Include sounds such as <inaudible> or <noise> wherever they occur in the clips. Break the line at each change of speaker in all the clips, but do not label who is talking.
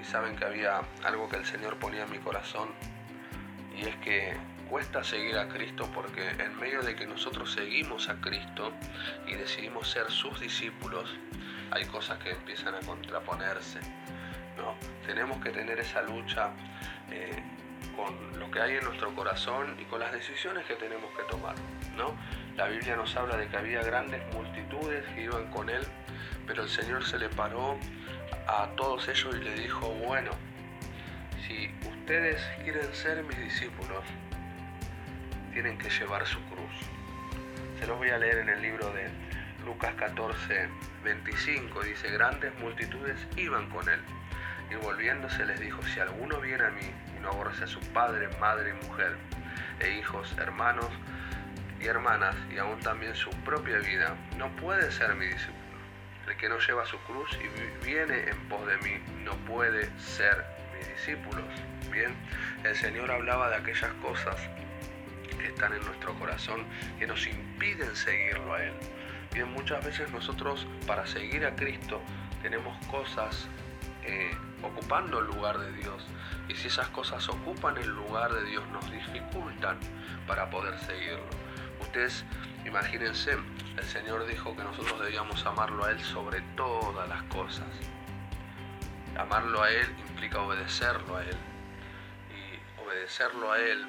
y saben que había algo que el Señor ponía en mi corazón y es que cuesta seguir a Cristo porque en medio de que nosotros seguimos a Cristo y decidimos ser sus discípulos, hay cosas que empiezan a contraponerse. ¿no? Tenemos que tener esa lucha eh, con lo que hay en nuestro corazón y con las decisiones que tenemos que tomar. ¿no? La Biblia nos habla de que había grandes multitudes que iban con Él, pero el Señor se le paró a todos ellos y le dijo, bueno, si ustedes quieren ser mis discípulos, tienen que llevar su cruz. Se los voy a leer en el libro de Lucas 14, 25. Dice, grandes multitudes iban con él. Y volviéndose les dijo, si alguno viene a mí y no aborrece a su padre, madre y mujer, e hijos, hermanos y hermanas, y aún también su propia vida, no puede ser mi discípulo. El que no lleva su cruz y viene en pos de mí, no puede ser mi discípulo. Bien, el Señor hablaba de aquellas cosas que están en nuestro corazón que nos impiden seguirlo a Él. Bien, muchas veces nosotros para seguir a Cristo tenemos cosas eh, ocupando el lugar de Dios. Y si esas cosas ocupan el lugar de Dios, nos dificultan para poder seguirlo. Ustedes imagínense, el Señor dijo que nosotros debíamos amarlo a Él sobre todas las cosas. Amarlo a Él implica obedecerlo a Él. Y obedecerlo a Él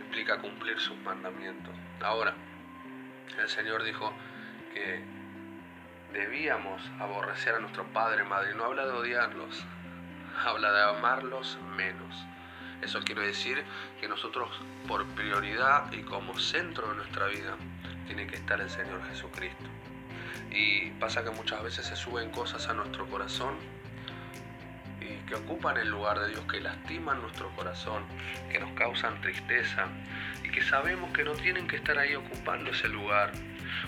implica cumplir sus mandamientos. Ahora, el Señor dijo que debíamos aborrecer a nuestro padre y madre. No habla de odiarlos, <laughs> habla de amarlos menos. Eso quiere decir que nosotros por prioridad y como centro de nuestra vida tiene que estar el Señor Jesucristo. Y pasa que muchas veces se suben cosas a nuestro corazón que ocupan el lugar de Dios, que lastiman nuestro corazón, que nos causan tristeza y que sabemos que no tienen que estar ahí ocupando ese lugar.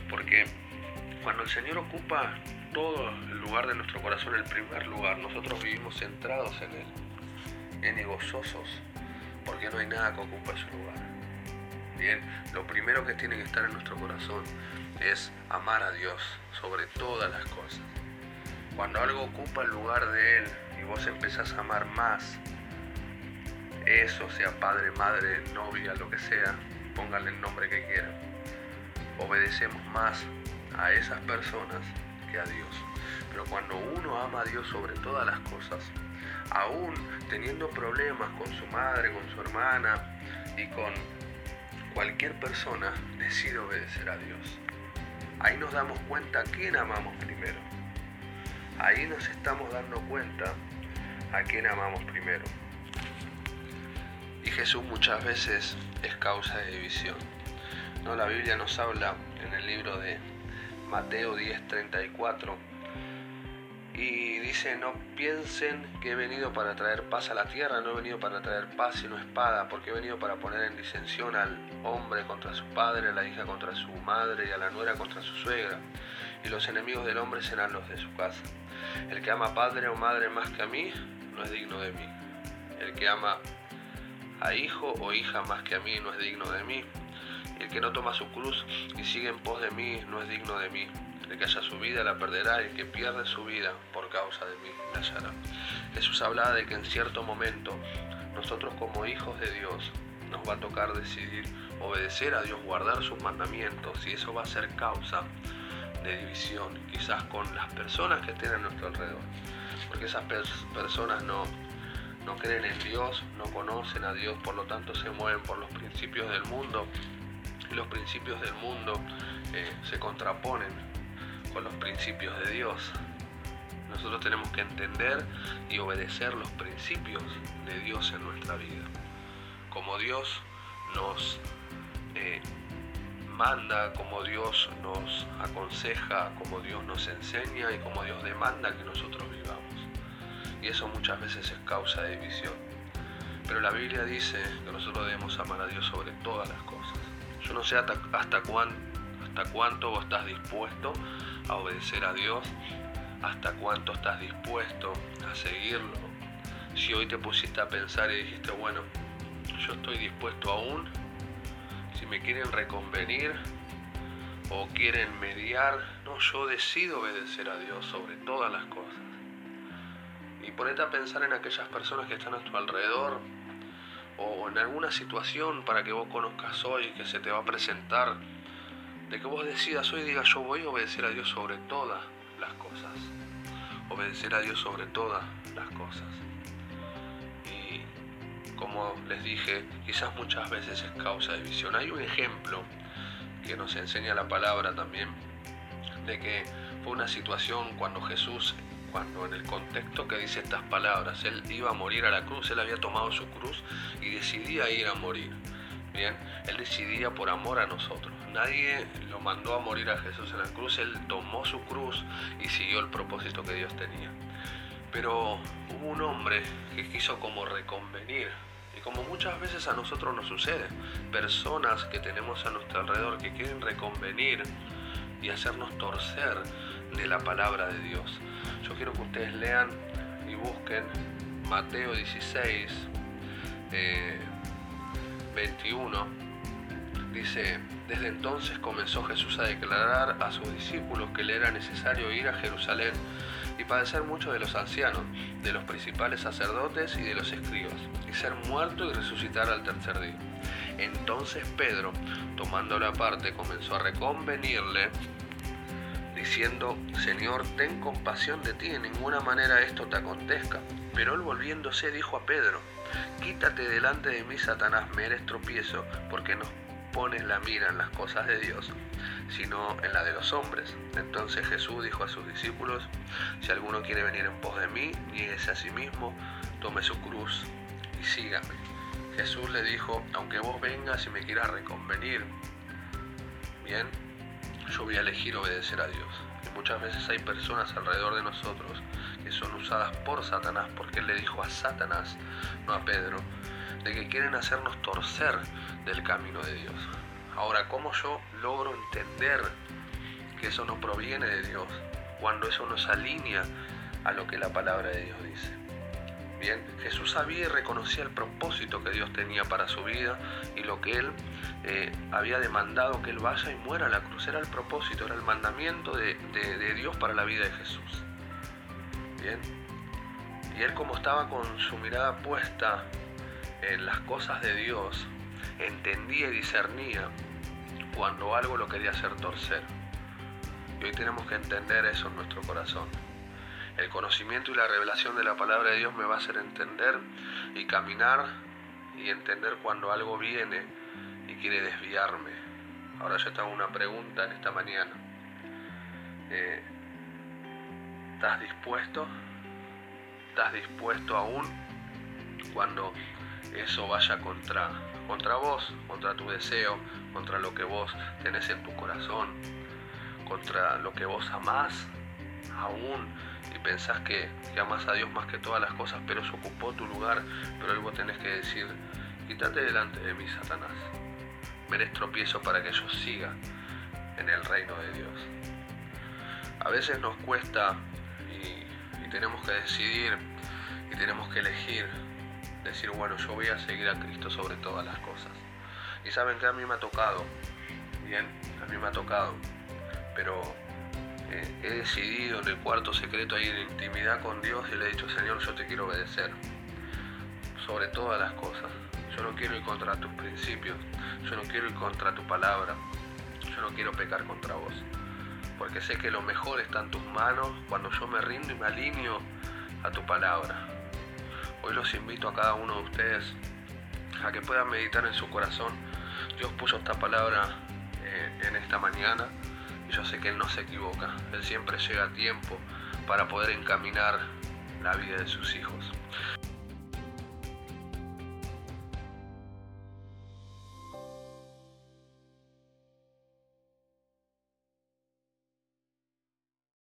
Porque cuando el Señor ocupa todo el lugar de nuestro corazón, el primer lugar, nosotros vivimos centrados en Él, y gozosos, porque no hay nada que ocupe su lugar. Bien, lo primero que tiene que estar en nuestro corazón es amar a Dios sobre todas las cosas. Cuando algo ocupa el lugar de Él, y vos empezás a amar más eso, sea padre, madre, novia, lo que sea, pónganle el nombre que quieran. Obedecemos más a esas personas que a Dios. Pero cuando uno ama a Dios sobre todas las cosas, aún teniendo problemas con su madre, con su hermana y con cualquier persona, decide obedecer a Dios. Ahí nos damos cuenta a quién amamos primero. Ahí nos estamos dando cuenta a quién amamos primero. Y Jesús muchas veces es causa de división. ¿No? La Biblia nos habla en el libro de Mateo 10:34 y dice, no piensen que he venido para traer paz a la tierra, no he venido para traer paz sino espada, porque he venido para poner en disensión al hombre contra su padre, a la hija contra su madre y a la nuera contra su suegra, y los enemigos del hombre serán los de su casa. El que ama padre o madre más que a mí, no es digno de mí. El que ama a hijo o hija más que a mí no es digno de mí. el que no toma su cruz y sigue en pos de mí no es digno de mí. El que haya su vida la perderá el que pierde su vida por causa de mí la hallará. Jesús hablaba de que en cierto momento nosotros como hijos de Dios nos va a tocar decidir obedecer a Dios, guardar sus mandamientos y eso va a ser causa de división, quizás con las personas que estén a nuestro alrededor porque esas personas no, no creen en Dios, no conocen a Dios, por lo tanto se mueven por los principios del mundo y los principios del mundo eh, se contraponen con los principios de Dios. Nosotros tenemos que entender y obedecer los principios de Dios en nuestra vida. Como Dios nos eh, manda, como Dios nos aconseja, como Dios nos enseña y como Dios demanda que nosotros vivamos y eso muchas veces es causa de división. Pero la Biblia dice que nosotros debemos amar a Dios sobre todas las cosas. Yo no sé hasta, hasta, hasta cuánto estás dispuesto a obedecer a Dios, hasta cuánto estás dispuesto a seguirlo. Si hoy te pusiste a pensar y dijiste, bueno, yo estoy dispuesto aún, si me quieren reconvenir o quieren mediar, no, yo decido obedecer a Dios sobre todas las cosas. Y ponete a pensar en aquellas personas que están a tu alrededor o en alguna situación para que vos conozcas hoy, que se te va a presentar, de que vos decidas hoy, diga yo voy a obedecer a Dios sobre todas las cosas. Obedecer a Dios sobre todas las cosas. Y como les dije, quizás muchas veces es causa de visión. Hay un ejemplo que nos enseña la palabra también, de que fue una situación cuando Jesús cuando en el contexto que dice estas palabras, él iba a morir a la cruz, él había tomado su cruz y decidía ir a morir. Bien, él decidía por amor a nosotros. Nadie lo mandó a morir a Jesús en la cruz, él tomó su cruz y siguió el propósito que Dios tenía. Pero hubo un hombre que quiso como reconvenir y como muchas veces a nosotros nos sucede, personas que tenemos a nuestro alrededor que quieren reconvenir y hacernos torcer de la palabra de Dios. Yo quiero que ustedes lean y busquen Mateo 16, 21. Eh, Dice, desde entonces comenzó Jesús a declarar a sus discípulos que le era necesario ir a Jerusalén y padecer mucho de los ancianos, de los principales sacerdotes y de los escribas, y ser muerto y resucitar al tercer día. Entonces Pedro, tomándole aparte, comenzó a reconvenirle diciendo, Señor, ten compasión de ti, en ninguna manera esto te acontezca. Pero él volviéndose dijo a Pedro, Quítate delante de mí, Satanás, me eres tropiezo, porque no pones la mira en las cosas de Dios, sino en la de los hombres. Entonces Jesús dijo a sus discípulos, Si alguno quiere venir en pos de mí, nieguese a sí mismo, tome su cruz y sígame. Jesús le dijo, aunque vos vengas y me quieras reconvenir, bien, yo voy a elegir obedecer a Dios. Y muchas veces hay personas alrededor de nosotros que son usadas por Satanás, porque él le dijo a Satanás, no a Pedro, de que quieren hacernos torcer del camino de Dios. Ahora, ¿cómo yo logro entender que eso no proviene de Dios cuando eso nos alinea a lo que la palabra de Dios dice? Bien, Jesús sabía y reconocía el propósito que Dios tenía para su vida y lo que Él eh, había demandado que Él vaya y muera a la cruz. Era el propósito, era el mandamiento de, de Dios para la vida de Jesús. Bien, y Él como estaba con su mirada puesta en las cosas de Dios, entendía y discernía cuando algo lo quería hacer torcer. Y hoy tenemos que entender eso en nuestro corazón. El conocimiento y la revelación de la palabra de Dios me va a hacer entender y caminar y entender cuando algo viene y quiere desviarme. Ahora yo te hago una pregunta en esta mañana. Eh, ¿Estás dispuesto? ¿Estás dispuesto aún cuando eso vaya contra, contra vos, contra tu deseo, contra lo que vos tenés en tu corazón, contra lo que vos amás aún y pensás que, que amas a Dios más que todas las cosas, pero se ocupó tu lugar, pero vos tenés que decir, quítate delante de mí, Satanás. Me eres tropiezo para que yo siga en el reino de Dios. A veces nos cuesta y tenemos que decidir y tenemos que elegir, decir, bueno, yo voy a seguir a Cristo sobre todas las cosas. Y saben que a mí me ha tocado, bien, a mí me ha tocado, pero he decidido en el cuarto secreto ahí en intimidad con Dios y le he dicho, Señor, yo te quiero obedecer sobre todas las cosas. Yo no quiero ir contra tus principios, yo no quiero ir contra tu palabra, yo no quiero pecar contra vos. Porque sé que lo mejor está en tus manos cuando yo me rindo y me alineo a tu palabra. Hoy los invito a cada uno de ustedes a que puedan meditar en su corazón. Dios puso esta palabra eh, en esta mañana yo sé que Él no se equivoca. Él siempre llega a tiempo para poder encaminar la vida de sus hijos.